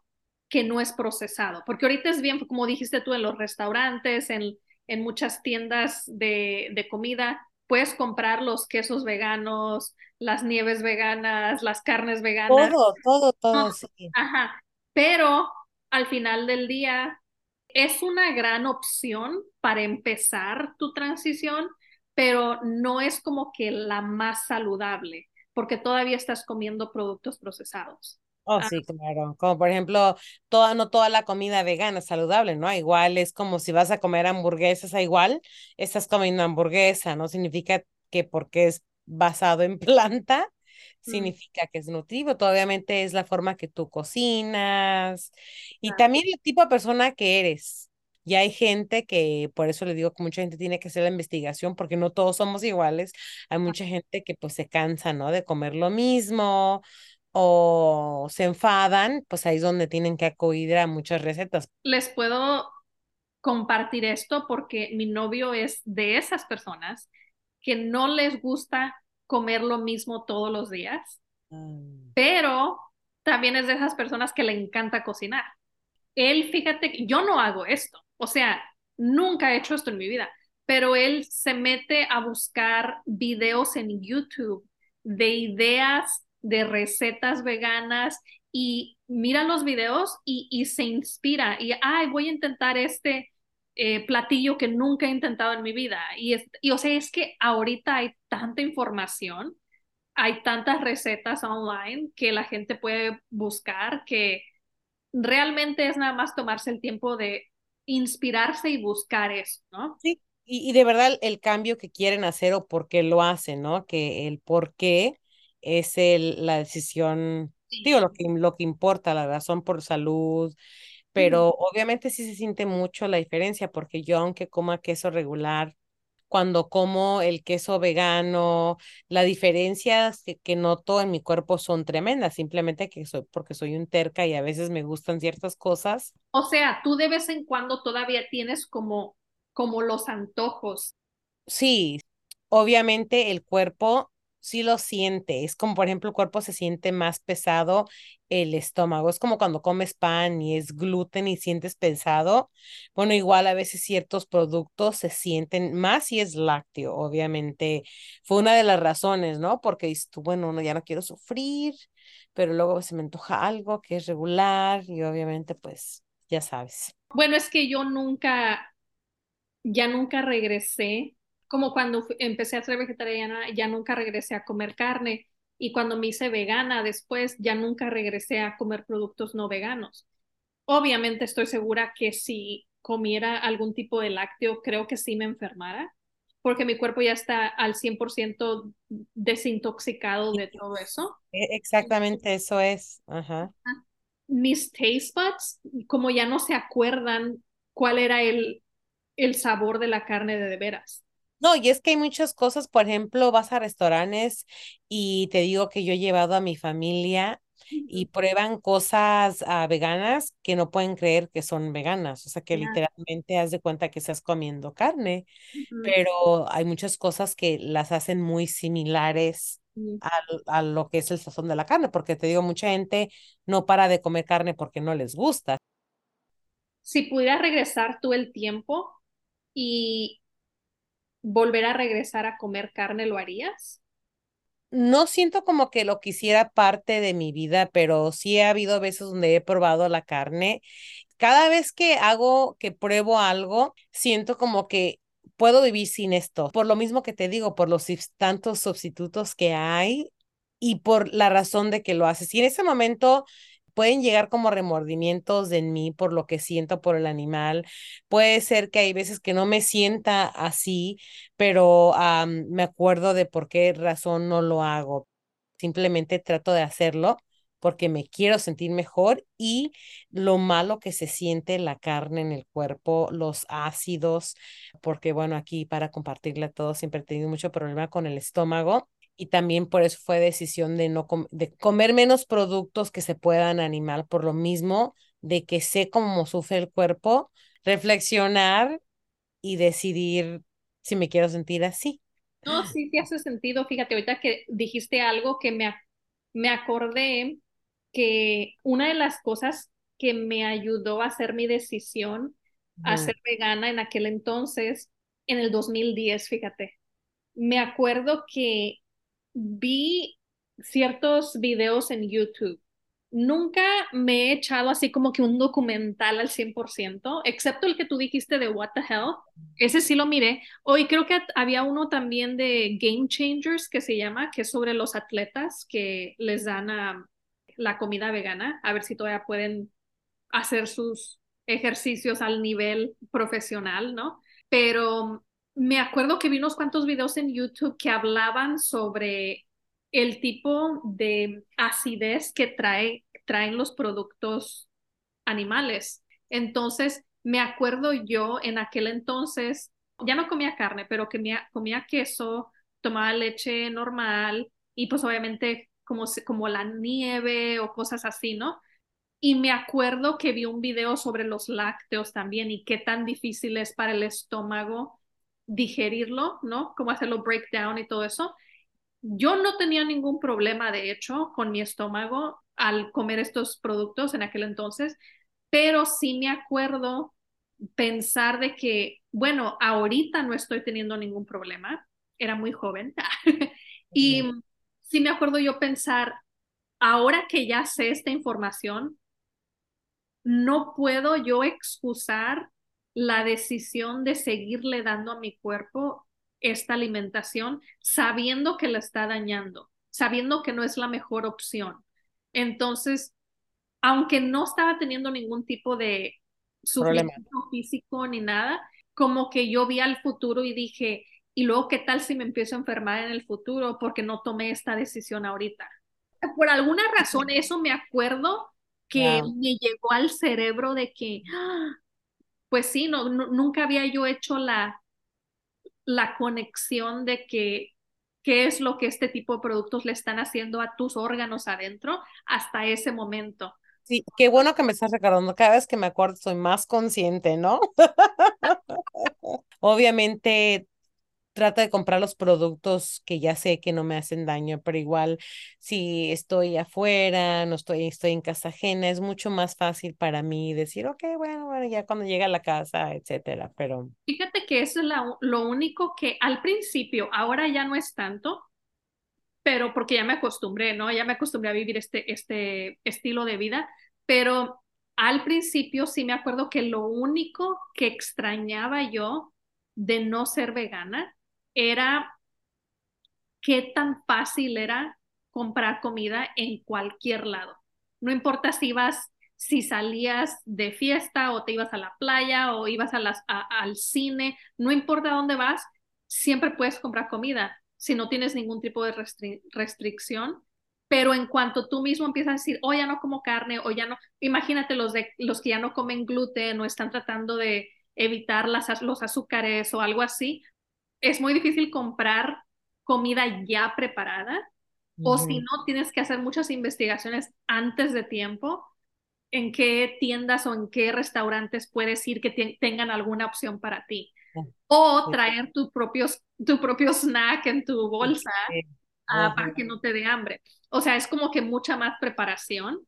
que no es procesado. Porque ahorita es bien, como dijiste tú, en los restaurantes, en, en muchas tiendas de, de comida, puedes comprar los quesos veganos, las nieves veganas, las carnes veganas. Todo, todo, todo, sí. Ajá. Pero al final del día es una gran opción para empezar tu transición, pero no es como que la más saludable, porque todavía estás comiendo productos procesados. Oh, Ah, sí, claro. Como por ejemplo, toda, no toda la comida vegana es saludable, ¿no? Igual es como si vas a comer hamburguesas, a igual estás comiendo hamburguesa, no significa que porque es basado en (laughs) planta, mm, significa que es nutritivo. Todo, Obviamente es la forma que tú cocinas y claro. también el tipo de persona que eres. Y hay gente que, por eso le digo que mucha gente tiene que hacer la investigación, porque no todos somos iguales. Hay mucha gente que pues se cansa, ¿no? De comer lo mismo o se enfadan, pues ahí es donde tienen que acudir a muchas recetas. Les puedo compartir esto porque mi novio es de esas personas que no les gusta comer lo mismo todos los días, Mm. pero también es de esas personas que le encanta cocinar. Él, fíjate, yo no hago esto, o sea, nunca he hecho esto en mi vida, pero él se mete a buscar videos en YouTube de ideas de recetas veganas y mira los videos y, se inspira y, ay, voy a intentar este eh, platillo que nunca he intentado en mi vida. Y, es, y o sea, es que ahorita hay tanta información, hay tantas recetas online que la gente puede buscar que realmente es nada más tomarse el tiempo de inspirarse y buscar eso, ¿no? Sí, y, y de verdad el cambio que quieren hacer o por qué lo hacen, ¿no? Que el por qué es el, la decisión, digo, Sí. lo que, lo que importa, la razón por salud, pero obviamente sí se siente mucho la diferencia porque yo aunque coma queso regular, cuando como el queso vegano, las diferencias que, que noto en mi cuerpo son tremendas, simplemente que soy porque soy un terca y a veces me gustan ciertas cosas O sea, tú de vez en cuando todavía tienes como, como los antojos. Sí, obviamente el cuerpo sí lo siente. Es como, por ejemplo, el cuerpo se siente más pesado, el estómago. Es como cuando comes pan y es gluten y sientes pesado. Bueno, igual a veces ciertos productos se sienten más si es lácteo, obviamente. Fue una de las razones, ¿no? Porque dices bueno, no, ya no quiero sufrir, pero luego se me antoja algo que es regular y obviamente, pues, ya sabes. Bueno, es que yo nunca, ya nunca regresé, como cuando empecé a ser vegetariana, ya nunca regresé a comer carne. Y cuando me hice vegana después, ya nunca regresé a comer productos no veganos. Obviamente estoy segura que si comiera algún tipo de lácteo, creo que sí me enfermara, porque mi cuerpo ya está al 100% desintoxicado de todo eso. E- Exactamente eso es. Ajá. Mis taste buds, como ya no se acuerdan cuál era el, el sabor de la carne de, de veras. No, y es que hay muchas cosas, por ejemplo, vas a restaurantes y te digo que yo he llevado a mi familia y prueban cosas ah, veganas que no pueden creer que son veganas, o sea que literalmente haz de cuenta que estás comiendo carne, pero hay muchas cosas que las hacen muy similares a, a lo que es el sazón de la carne, porque te digo, mucha gente no para de comer carne porque no les gusta. Si pudieras regresar tú el tiempo y volver a regresar a comer carne, ¿lo harías? No siento como que lo quisiera parte de mi vida, pero sí ha habido veces donde he probado la carne. Cada vez que hago, que pruebo algo, siento como que puedo vivir sin esto. Por lo mismo que te digo, por los tantos sustitutos que hay y por la razón de que lo haces. Y en ese momento pueden llegar como remordimientos en mí por lo que siento por el animal. Puede ser que hay veces que no me sienta así pero am, me acuerdo de por qué razón no lo hago. Simplemente trato de hacerlo porque me quiero sentir mejor y lo malo que se siente la carne en el cuerpo, los ácidos, porque bueno, aquí para compartirle a todos siempre he tenido mucho problema con el estómago y también por eso fue decisión de no com- de comer menos productos que se puedan animar por lo mismo de que sé cómo sufre el cuerpo, reflexionar y decidir si me quiero sentir así. No, sí, sí hace sentido. Fíjate, ahorita que dijiste algo que me, me acordé que una de las cosas que me ayudó a hacer mi decisión a ser vegana en aquel entonces, en el 2010, fíjate, me acuerdo que vi ciertos videos en YouTube Nunca me he echado así como que un documental al 100%, excepto el que tú dijiste de What the Hell. Ese sí lo miré. Hoy creo que había uno también de Game Changers que se llama, que es sobre los atletas que les dan la comida vegana, a ver si todavía pueden hacer sus ejercicios al nivel profesional, ¿no? Pero me acuerdo que vi unos cuantos videos en YouTube que hablaban sobre el tipo de acidez que trae, traen los productos animales. Entonces, me acuerdo yo en aquel entonces, ya no comía carne, pero comía, comía queso, tomaba leche normal y pues obviamente como, como la nieve o cosas así, ¿no? Y me acuerdo que vi un video sobre los lácteos también y qué tan difícil es para el estómago digerirlo, ¿no? Cómo hacerlo breakdown y todo eso. Yo no tenía ningún problema, de hecho, con mi estómago al comer estos productos en aquel entonces, pero sí me acuerdo pensar de que, bueno, ahorita no estoy teniendo ningún problema, era muy joven, (laughs) y sí me acuerdo yo pensar, ahora que ya sé esta información, no puedo yo excusar la decisión de seguirle dando a mi cuerpo esta alimentación sabiendo que la está dañando, sabiendo que no es la mejor opción. Entonces, aunque no estaba teniendo ningún tipo de sufrimiento físico ni nada, como que yo vi al futuro y dije, y luego, ¿qué tal si me empiezo a enfermar en el futuro porque no tomé esta decisión ahorita? Por alguna razón, eso me acuerdo que me llegó al cerebro de que, ¡ah! Pues sí, no, nunca había yo hecho la, la conexión de que qué es lo que este tipo de productos le están haciendo a tus órganos adentro hasta ese momento. Sí, qué bueno que me estás recordando. Cada vez que me acuerdo soy más consciente, ¿no? (laughs) Obviamente trato de comprar los productos que ya sé que no me hacen daño, pero igual si estoy afuera, no estoy, estoy en casa ajena, es mucho más fácil para mí decir, ok, bueno, bueno, ya cuando llega a la casa, etcétera, pero... Fíjate que eso es lo único que al principio, ahora ya no es tanto, pero porque ya me acostumbré, ¿no? Ya me acostumbré a vivir este, este estilo de vida, pero al principio sí me acuerdo que lo único que extrañaba yo de no ser vegana era qué tan fácil era comprar comida en cualquier lado. No importa si ibas, si salías de fiesta o te ibas a la playa o ibas a las, al cine, no importa dónde vas, siempre puedes comprar comida si no tienes ningún tipo de restricción. Pero en cuanto tú mismo empiezas a decir, oh, ya no como carne, o ya no, imagínate los, los que ya no comen gluten o están tratando de evitar las, los azúcares o algo así, es muy difícil comprar comida ya preparada o si no, tienes que hacer muchas investigaciones antes de tiempo en qué tiendas o en qué restaurantes puedes ir que tengan alguna opción para ti. Ah, o traer tu propio, tu propio snack en tu bolsa ah, para que no te dé hambre. O sea, es como que mucha más preparación.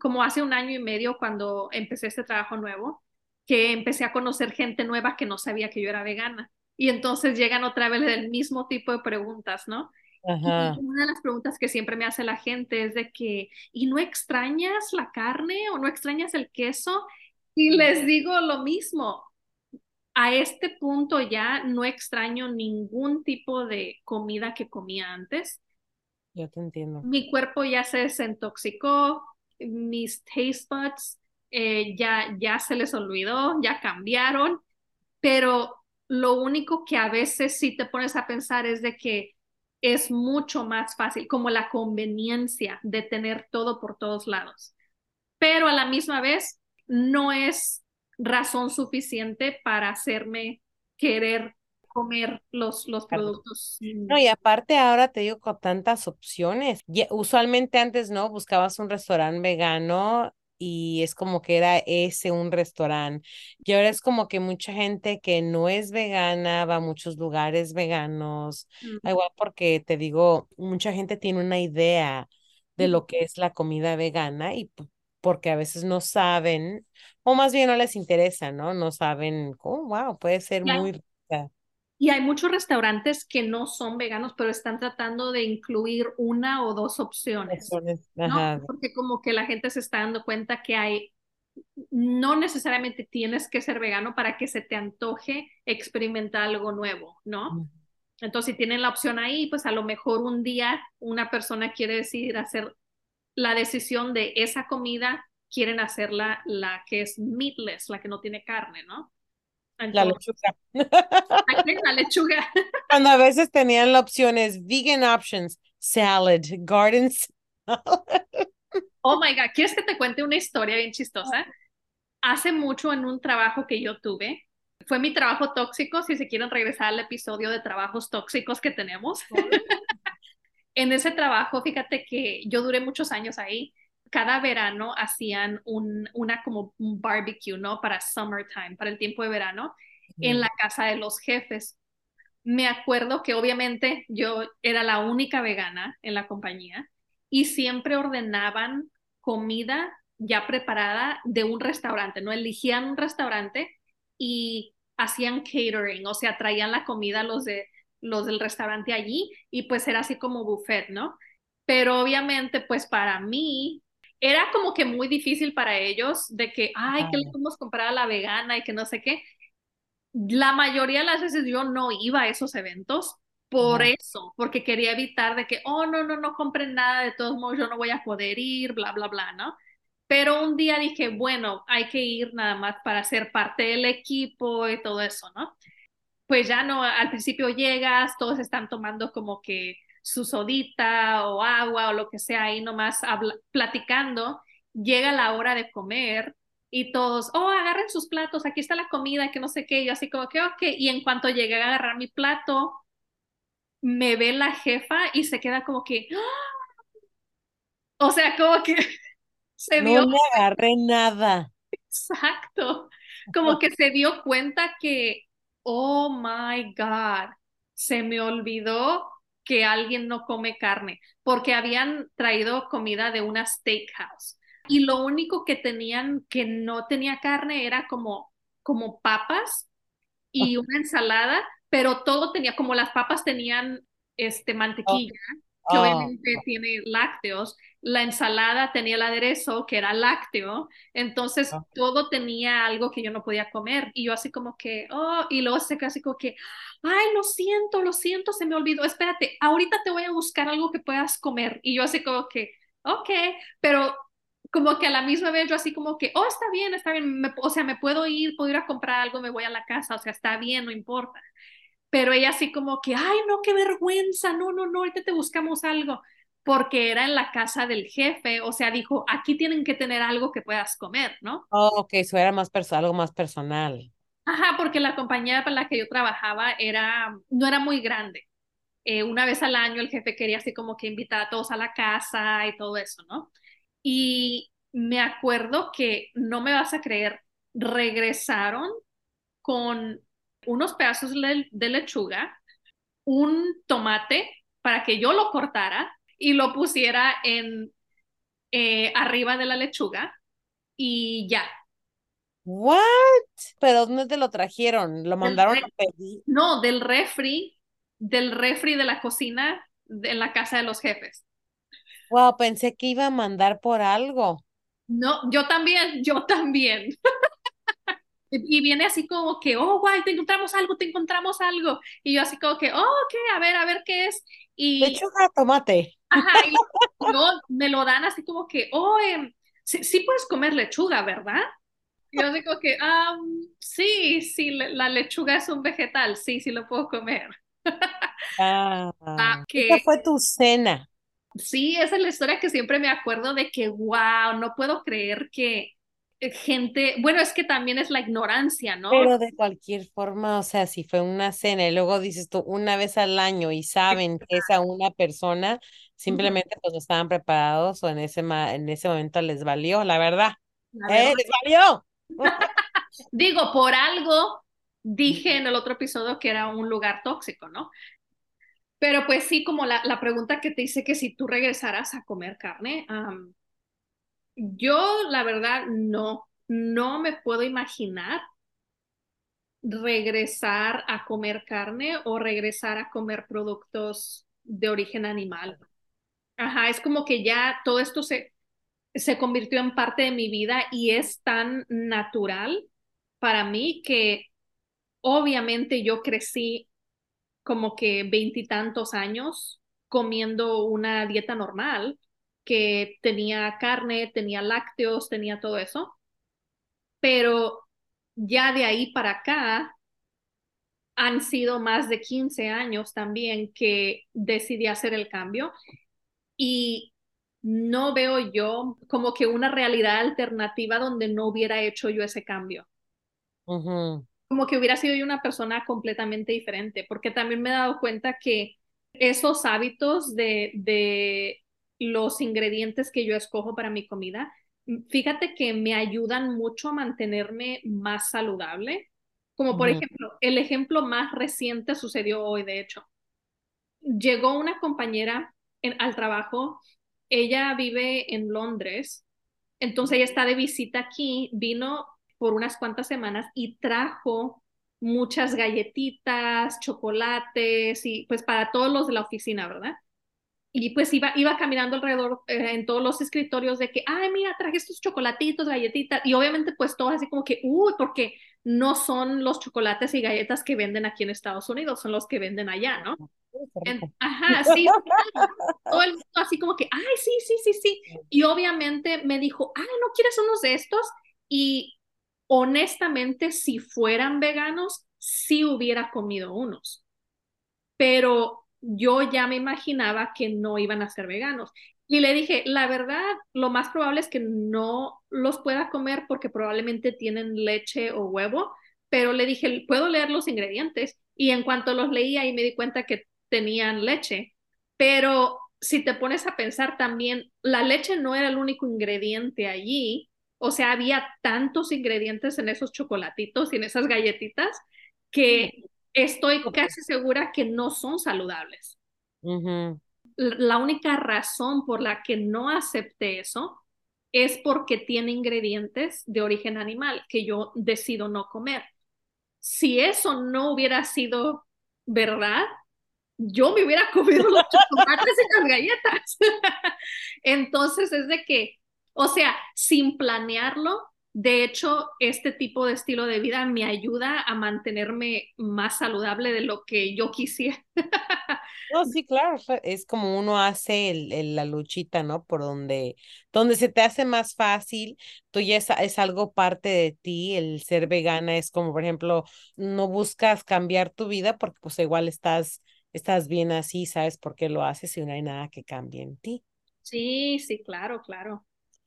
Como hace un año y medio cuando empecé este trabajo nuevo, que empecé a conocer gente nueva que no sabía que yo era vegana y entonces llegan otra vez el mismo tipo de preguntas, ¿no? Y una de las preguntas que siempre me hace la gente es de que, ¿y no extrañas la carne o no extrañas el queso? Y les digo lo mismo, a este punto ya no extraño ningún tipo de comida que comía antes. Ya te entiendo. Mi cuerpo ya se desintoxicó, mis taste buds eh, ya, ya se les olvidó, ya cambiaron, pero lo único que a veces sí te pones a pensar es de que es mucho más fácil, como la conveniencia de tener todo por todos lados. Pero a la misma vez, no es razón suficiente para hacerme querer comer los, los productos. No, y aparte ahora te digo con tantas opciones. usualmente antes, ¿no? Buscabas un restaurante vegano y es como que era ese un restaurante. Y ahora es como que mucha gente que no es vegana va a muchos lugares veganos. Mm. Igual porque te digo, mucha gente tiene una idea de lo que es la comida vegana y porque a veces no saben, o más bien no les interesa, ¿no? No saben, oh, wow, puede ser muy rica. Y hay muchos restaurantes que no son veganos, pero están tratando de incluir una o dos opciones. ¿no? Porque como que la gente se está dando cuenta que hay, no necesariamente tienes que ser vegano para que se te antoje experimentar algo nuevo, ¿no? Entonces, si tienen la opción ahí, pues a lo mejor un día una persona quiere decidir hacer la decisión de esa comida, quieren hacerla la que es meatless, la que no tiene carne, ¿no? La lechuga. La lechuga. Cuando a veces tenían la opción es vegan options, salad, gardens. (laughs) Oh my God, ¿quieres que te cuente una historia bien chistosa? Hace mucho en un trabajo que yo tuve, fue mi trabajo tóxico, si se quieren regresar al episodio de trabajos tóxicos que tenemos. (laughs) en ese trabajo, fíjate que yo duré muchos años ahí. Cada verano hacían un, una como un barbecue, ¿no? Para summertime, para el tiempo de verano, en la casa de los jefes. Me acuerdo que obviamente yo era la única vegana en la compañía y siempre ordenaban comida ya preparada de un restaurante, ¿no? Eligían un restaurante y hacían catering, o sea, traían la comida los de los del restaurante allí y pues era así como buffet, ¿no? Pero obviamente pues para mí era como que muy difícil para ellos de que, ay, que le podemos comprar a la vegana y que no sé qué. La mayoría de las veces yo no iba a esos eventos por eso, porque quería evitar de que, oh, no, no, no compren nada, de todos modos yo no voy a poder ir, bla, bla, bla, ¿no? Pero un día dije, bueno, hay que ir nada más para ser parte del equipo y todo eso, ¿no? Pues ya no, al principio llegas, todos están tomando como que su sodita o agua o lo que sea ahí nomás platicando, llega la hora de comer y todos, oh, agarren sus platos, aquí está la comida, que no sé qué, yo así como que, ok, y en cuanto llegué a agarrar mi plato, me ve la jefa y se queda como que, ¡Ah! o sea, como que (laughs) se dio... No me agarré nada. Exacto, como que se dio cuenta que, oh my God, se me olvidó que alguien no come carne, porque habían traído comida de una steakhouse. Y lo único que tenían que no tenía carne era como, como papas y una ensalada pero todo tenía, como las papas tenían este, mantequilla, que ah. obviamente tiene lácteos, la ensalada tenía el aderezo, que era lácteo, entonces ah. todo tenía algo que yo no podía comer, y yo así como que, oh, y luego se casi como que, ay, lo siento, lo siento, se me olvidó, espérate, ahorita te voy a buscar algo que puedas comer, y yo así como que, ok, pero como que a la misma vez yo así como que, oh, está bien, está bien, o sea, me puedo ir, puedo ir a comprar algo, me voy a la casa, o sea, está bien, no importa pero ella así como que, ay, no, qué vergüenza, no, no, no, ahorita te buscamos algo, porque era en la casa del jefe, o sea, dijo, aquí tienen que tener algo que puedas comer, ¿no? Oh, ok, eso era más algo más personal. Ajá, porque la compañía para la que yo trabajaba era, no era muy grande. Eh, una vez al año el jefe quería así como que invitar a todos a la casa y todo eso, ¿no? Y me acuerdo que, no me vas a creer, regresaron con unos pedazos de lechuga, un tomate para que yo lo cortara y lo pusiera en eh, arriba de la lechuga y ya. What? ¿Pero dónde te lo trajeron? ¿Lo mandaron a pedir? No, del refri, del refri de la cocina en la casa de los jefes. Wow, pensé que iba a mandar por algo. No, yo también, yo también. (laughs) Y viene así como que, oh, guay, te encontramos algo, te encontramos algo. Y yo así como que, oh, ok, a ver, a ver qué es. Y, Lechuga, tomate. Ajá, y luego me lo dan así como que, oh, em, sí, puedes comer lechuga, ¿verdad? Y yo digo que, ah, sí, sí, la lechuga es un vegetal, sí, sí lo puedo comer. Ah, ah (laughs) esa fue tu cena. Sí, esa es la historia que siempre me acuerdo de que, wow, no puedo creer que, eh, gente, bueno, es que también es la ignorancia, ¿no? Pero de cualquier forma, o sea, si fue una cena y luego dices tú una vez al año y saben que es a una persona, simplemente pues no estaban preparados o en ese, en ese momento les valió, la verdad. ¡Eh, les valió! (laughs) Digo, por algo dije en el otro episodio que era un lugar tóxico, ¿no? Pero pues sí, como la, la pregunta que te hice que si tú regresaras a comer carne, um, yo la verdad no, no me puedo imaginar regresar a comer carne o regresar a comer productos de origen animal. Ajá, es como que ya todo esto se, se convirtió en parte de mi vida y es tan natural para mí que obviamente yo crecí como que veintitantos años comiendo una dieta normal que tenía carne, tenía lácteos, tenía todo eso, pero ya de ahí para acá han sido más de 15 años también que decidí hacer el cambio. Y no veo yo como que una realidad alternativa donde no hubiera hecho yo ese cambio. Como que hubiera sido yo una persona completamente diferente, porque también me he dado cuenta que esos hábitos de, de los ingredientes que yo escojo para mi comida, fíjate que me ayudan mucho a mantenerme más saludable. Como por ejemplo, el ejemplo más reciente sucedió hoy, de hecho. Llegó una compañera al trabajo, ella vive en Londres, entonces ella está de visita aquí, vino por unas cuantas semanas y trajo muchas galletitas, chocolates y pues para todos los de la oficina, ¿verdad? Y pues iba, iba caminando alrededor eh, en todos los escritorios de que, ay, mira, traje estos chocolatitos, galletitas, y obviamente pues todo así como que, uy, porque no son los chocolates y galletas que venden aquí en Estados Unidos, son los que venden allá, ¿no? ajá, sí, (laughs) todo el mundo así como que, ay, sí, sí, sí, sí, y obviamente me dijo, ay, ¿no quieres unos de estos? Y honestamente, si fueran veganos, sí hubiera comido unos, pero yo ya me imaginaba que no iban a ser veganos. Y le dije, la verdad, lo más probable es que no los pueda comer porque probablemente tienen leche o huevo, pero le dije, puedo leer los ingredientes. Y en cuanto los leía y me di cuenta que tenían leche. Pero si te pones a pensar también, la leche no era el único ingrediente allí. O sea, había tantos ingredientes en esos chocolatitos y en esas galletitas que estoy casi segura que no son saludables. La única razón por la que no acepté eso es porque tiene ingredientes de origen animal que yo decido no comer. Si eso no hubiera sido verdad, yo me hubiera (laughs) comido los chocolates y las galletas. (laughs) Entonces es de que, o sea, sin planearlo, de hecho, este tipo de estilo de vida me ayuda a mantenerme más saludable de lo que yo quisiera. (laughs) No, sí, claro, es como uno hace el, la luchita, ¿no? Por donde, donde se te hace más fácil, tú ya es, es, algo parte de ti, el ser vegana es como, por ejemplo, no buscas cambiar tu vida porque pues igual estás, estás bien así, sabes por qué lo haces y no hay nada que cambie en ti. Sí, sí, claro, claro.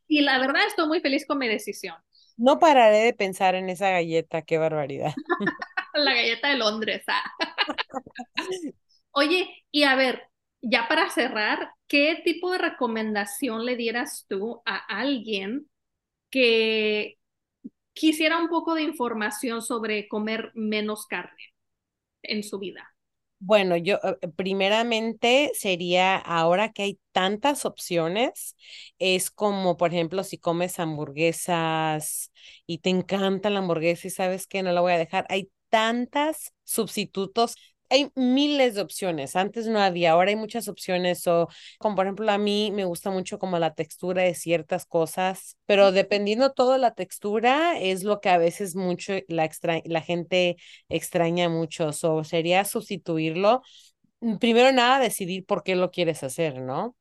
Y la verdad estoy muy feliz con mi decisión. No pararé de pensar en esa galleta, qué barbaridad. (laughs) La galleta de Londres. Ah. (laughs) Oye, y a ver, ya para cerrar, ¿qué tipo de recomendación le dieras tú a alguien que quisiera un poco de información sobre comer menos carne en su vida? Bueno, yo eh, primeramente sería ahora que hay tantas opciones, es como por ejemplo si comes hamburguesas y te encanta la hamburguesa y sabes que no la voy a dejar, hay tantas sustitutos hay miles de opciones. Antes no había, ahora hay muchas opciones. O, como por ejemplo, a mí me gusta mucho como la textura de ciertas cosas, pero dependiendo todo la textura, es lo que a veces mucho la, extra la gente extraña mucho. O sería sustituirlo. Primero nada, decidir por qué lo quieres hacer, ¿no?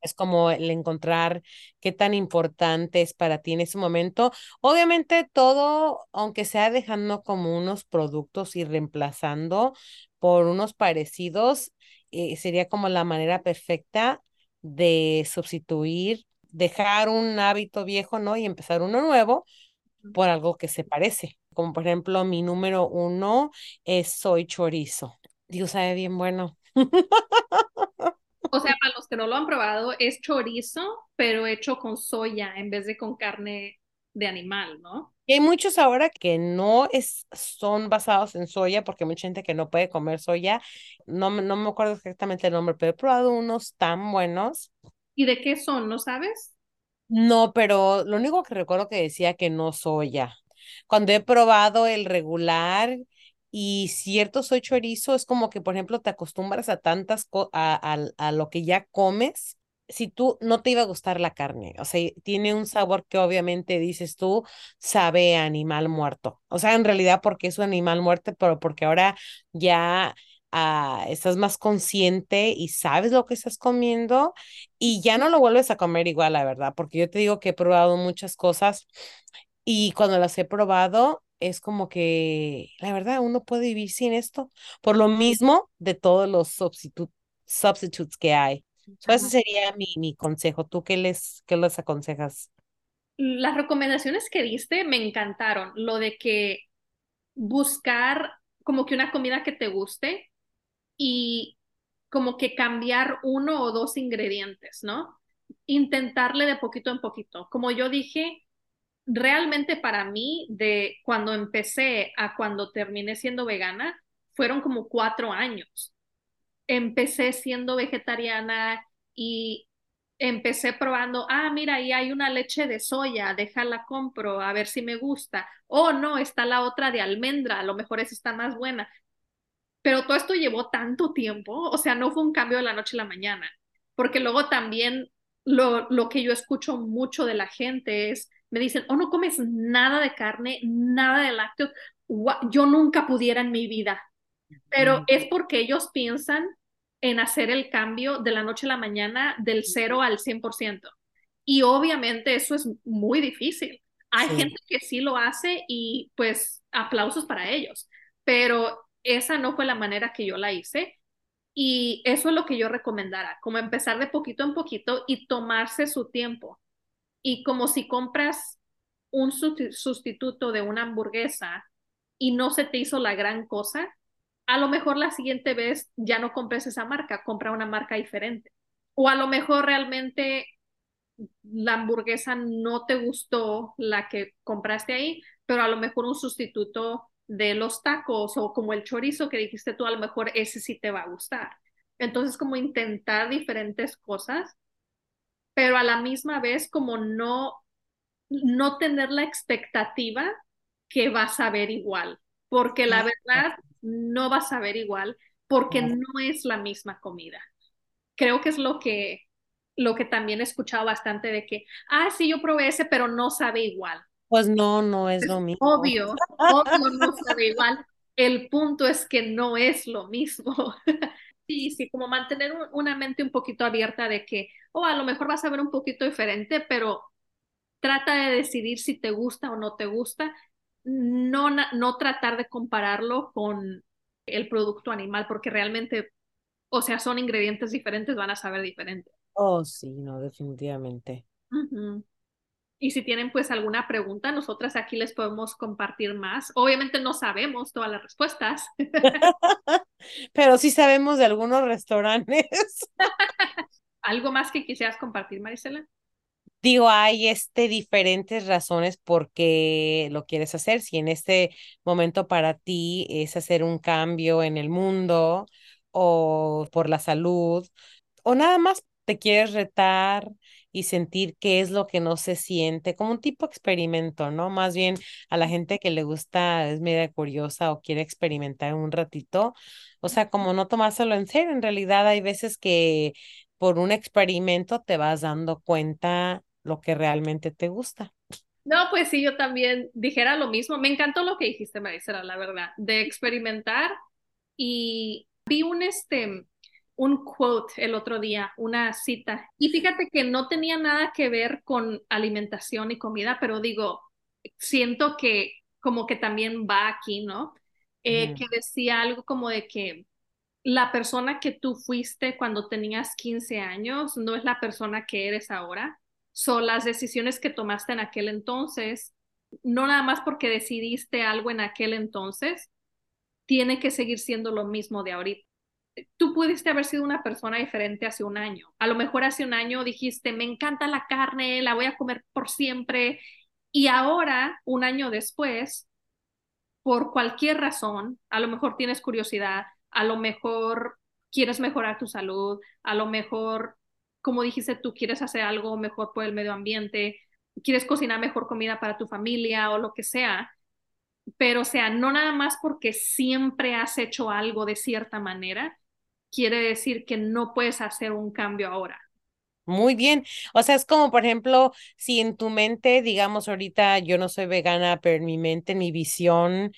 Es como el encontrar qué tan importante es para ti en ese momento. Obviamente todo, aunque sea dejando como unos productos y reemplazando por unos parecidos, eh, sería como la manera perfecta de sustituir, dejar un hábito viejo, ¿no? Y empezar uno nuevo por algo que se parece. Como por ejemplo, mi número uno es soy chorizo. Dios sabe bien bueno. (laughs) O sea, para los que no lo han probado, es chorizo, pero hecho con soya en vez de con carne de animal, ¿no? Y hay muchos ahora que no es, son basados en soya, porque hay mucha gente que no puede comer soya. No, me- no me acuerdo exactamente el nombre, pero he probado unos tan buenos. ¿Y de qué son? ¿No sabes? No, pero lo único que recuerdo que decía que no soya. Cuando he probado el regular y cierto soy chorizo, es como que, por ejemplo, te acostumbras a tantas cosas, a, a, a lo que ya comes. Si tú no te iba a gustar la carne, o sea, tiene un sabor que obviamente dices tú, sabe a animal muerto. O sea, en realidad porque es un animal muerto, pero porque ahora ya ah, estás más consciente y sabes lo que estás comiendo y ya no lo vuelves a comer igual, la verdad, porque yo te digo que he probado muchas cosas y cuando las he probado es como que, la verdad, uno puede vivir sin esto, por lo mismo de todos los substitu- substitutes que hay. So, ese sería mi, mi consejo. ¿Tú qué les, qué les aconsejas? Las recomendaciones que diste me encantaron. Lo de que buscar como que una comida que te guste y como que cambiar uno o dos ingredientes, ¿no? Intentarle de poquito en poquito. Como yo dije, realmente para mí, de cuando empecé a cuando terminé siendo vegana, fueron como cuatro años. Empecé siendo vegetariana y empecé probando, ah, mira, ahí hay una leche de soya, déjala compro, a ver si me gusta. Oh, no, está la otra de almendra, a lo mejor esa está más buena. Pero todo esto llevó tanto tiempo, o sea, no fue un cambio de la noche a la mañana, porque luego también lo, lo que yo escucho mucho de la gente es, me dicen, oh, no comes nada de carne, nada de lácteos, yo nunca pudiera en mi vida, pero es porque ellos piensan en hacer el cambio de la noche a la mañana del cero al 100%. Y obviamente eso es muy difícil. Hay Sí. gente que sí lo hace y pues aplausos para ellos, pero esa no fue la manera que yo la hice y eso es lo que yo recomendara, como empezar de poquito en poquito y tomarse su tiempo. Y como si compras un susti- sustituto de una hamburguesa y no se te hizo la gran cosa, a lo mejor la siguiente vez ya no compres esa marca, compra una marca diferente. O a lo mejor realmente la hamburguesa no te gustó la que compraste ahí, pero a lo mejor un sustituto de los tacos o como el chorizo que dijiste tú, a lo mejor ese sí te va a gustar. Entonces, como intentar diferentes cosas, pero a la misma vez como no, no tener la expectativa que vas a ver igual, porque la verdad no vas a ver igual, porque no, no es la misma comida creo que es lo que, lo que también he escuchado bastante de que, ah, sí, yo probé ese, pero no sabe igual. Pues no, no es Es lo mismo. obvio, obvio no sabe igual. El punto es que no es lo mismo. (laughs) Sí, sí, como mantener un- una mente un poquito abierta de que, oh, a lo mejor vas a ver un poquito diferente, pero trata de decidir si te gusta o no te gusta. No, no tratar de compararlo con el producto animal, porque realmente, o sea, son ingredientes diferentes, van a saber diferente. Oh, sí, no, definitivamente. Y si tienen pues alguna pregunta, nosotras aquí les podemos compartir más. Obviamente no sabemos todas las respuestas. (laughs) Pero sí sabemos de algunos restaurantes. (laughs) ¿Algo más que quisieras compartir, Marisela? Digo, hay este diferentes razones por qué lo quieres hacer. Si en este momento para ti es hacer un cambio en el mundo o por la salud o nada más te quieres retar y sentir qué es lo que no se siente, como un tipo experimento, ¿no? Más bien a la gente que le gusta, es media curiosa o quiere experimentar un ratito, o sea, como no tomárselo en serio, en realidad hay veces que por un experimento te vas dando cuenta lo que realmente te gusta. No, pues sí, yo también dijera lo mismo. Me encantó lo que dijiste, Marisela, la verdad, de experimentar y vi un este un quote el otro día, una cita. Y fíjate que no tenía nada que ver con alimentación y comida, pero digo, siento que como que también va aquí, ¿no? Eh, que decía algo como de que la persona que tú fuiste cuando tenías 15 años no es la persona que eres ahora. Son las decisiones que tomaste en aquel entonces, no nada más porque decidiste algo en aquel entonces, tiene que seguir siendo lo mismo de ahorita. Tú pudiste haber sido una persona diferente hace un año. A lo mejor hace un año dijiste, me encanta la carne, la voy a comer por siempre Y ahora, un año después, por cualquier razón, a lo mejor tienes curiosidad, a lo mejor quieres mejorar tu salud, a lo mejor, como dijiste, tú quieres hacer algo mejor por el medio ambiente, quieres cocinar mejor comida para tu familia o lo que sea, pero o sea, no nada más porque siempre has hecho algo de cierta manera, quiere decir que no puedes hacer un cambio ahora. Muy bien. O sea, es como, por ejemplo, si en tu mente, digamos, ahorita yo no soy vegana, pero en mi mente, mi visión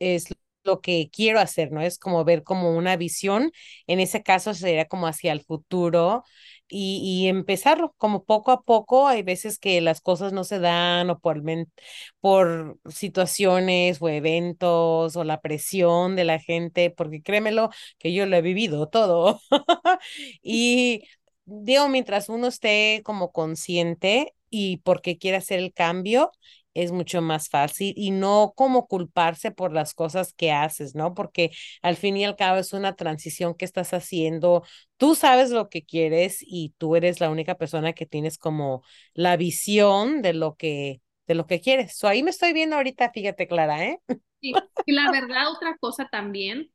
es lo que quiero hacer, ¿no? Es como ver como una visión. En ese caso sería como hacia el futuro y, y empezarlo como poco a poco. Hay veces que las cosas no se dan o por, por situaciones o eventos o la presión de la gente, porque créemelo que yo lo he vivido todo. (laughs) y digo, mientras uno esté como consciente y porque quiere hacer el cambio, es mucho más fácil y no como culparse por las cosas que haces, ¿no? Porque al fin y al cabo es una transición que estás haciendo. Tú sabes lo que quieres y tú eres la única persona que tienes como la visión de lo que de lo que quieres. So, ahí me estoy viendo ahorita, fíjate, Clara, ¿eh? Y, y la verdad, otra cosa también,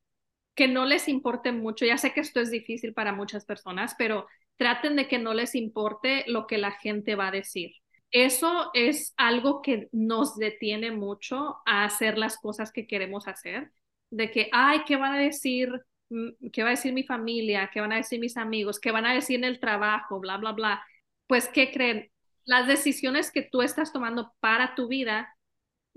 que no les importe mucho, ya sé que esto es difícil para muchas personas, pero traten de que no les importe lo que la gente va a decir. Eso es algo que nos detiene mucho a hacer las cosas que queremos hacer, de que, ay, ¿qué van a decir? Mm, ¿Qué va a decir mi familia? ¿Qué van a decir mis amigos? ¿Qué van a decir en el trabajo? Bla, bla, bla. Pues, ¿qué creen? Las decisiones que tú estás tomando para tu vida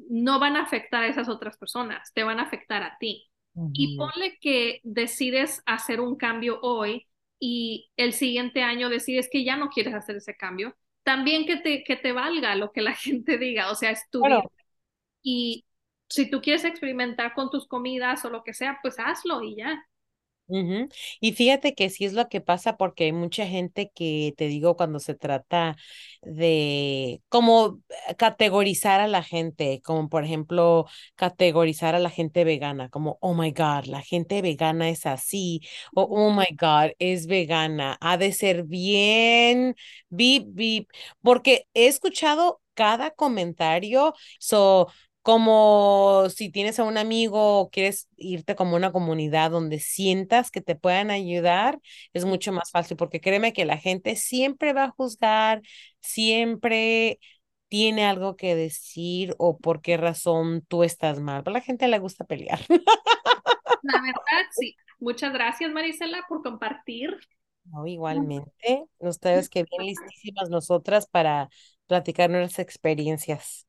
no van a afectar a esas otras personas, te van a afectar a ti. Y ponle que decides hacer un cambio hoy y el siguiente año decides que ya no quieres hacer ese cambio, también que te, que te valga lo que la (laughs) gente diga, o sea, es tu vida. Y si tú quieres experimentar con tus comidas o lo que sea, pues hazlo y ya. Y fíjate que sí es lo que pasa porque hay mucha gente que te digo cuando se trata de como categorizar a la gente, como por ejemplo categorizar a la gente vegana, como, oh my God, la gente vegana es así, o oh my God, es vegana, ha de ser bien, bip, bip, porque he escuchado cada comentario, so como si tienes a un amigo o quieres irte como una comunidad donde sientas que te puedan ayudar, es mucho más fácil porque créeme que la gente siempre va a juzgar, siempre tiene algo que decir o por qué razón tú estás mal. a la gente le gusta pelear. (laughs) La verdad, (laughs) sí. Muchas gracias, Marisela, por compartir. No, igualmente. Ustedes que bien listísimas nosotras para platicar nuestras experiencias.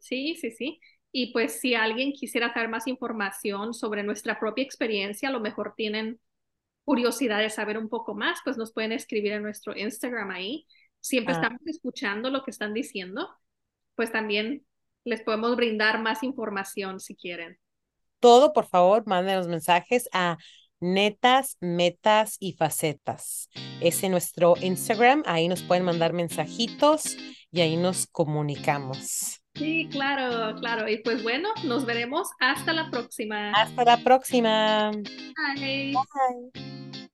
Sí, sí, sí. Y pues si alguien quisiera saber más información sobre nuestra propia experiencia, a lo mejor tienen curiosidad de saber un poco más, pues nos pueden escribir en nuestro Instagram ahí. Siempre ah. estamos escuchando lo que están diciendo, pues también les podemos brindar más información si quieren. Todo, por favor, manden los mensajes a netas, metas y facetas. Ese es nuestro Instagram, ahí nos pueden mandar mensajitos y ahí nos comunicamos. Sí, claro, claro. Y pues bueno, nos veremos hasta la próxima. Hasta la próxima. Bye. Bye.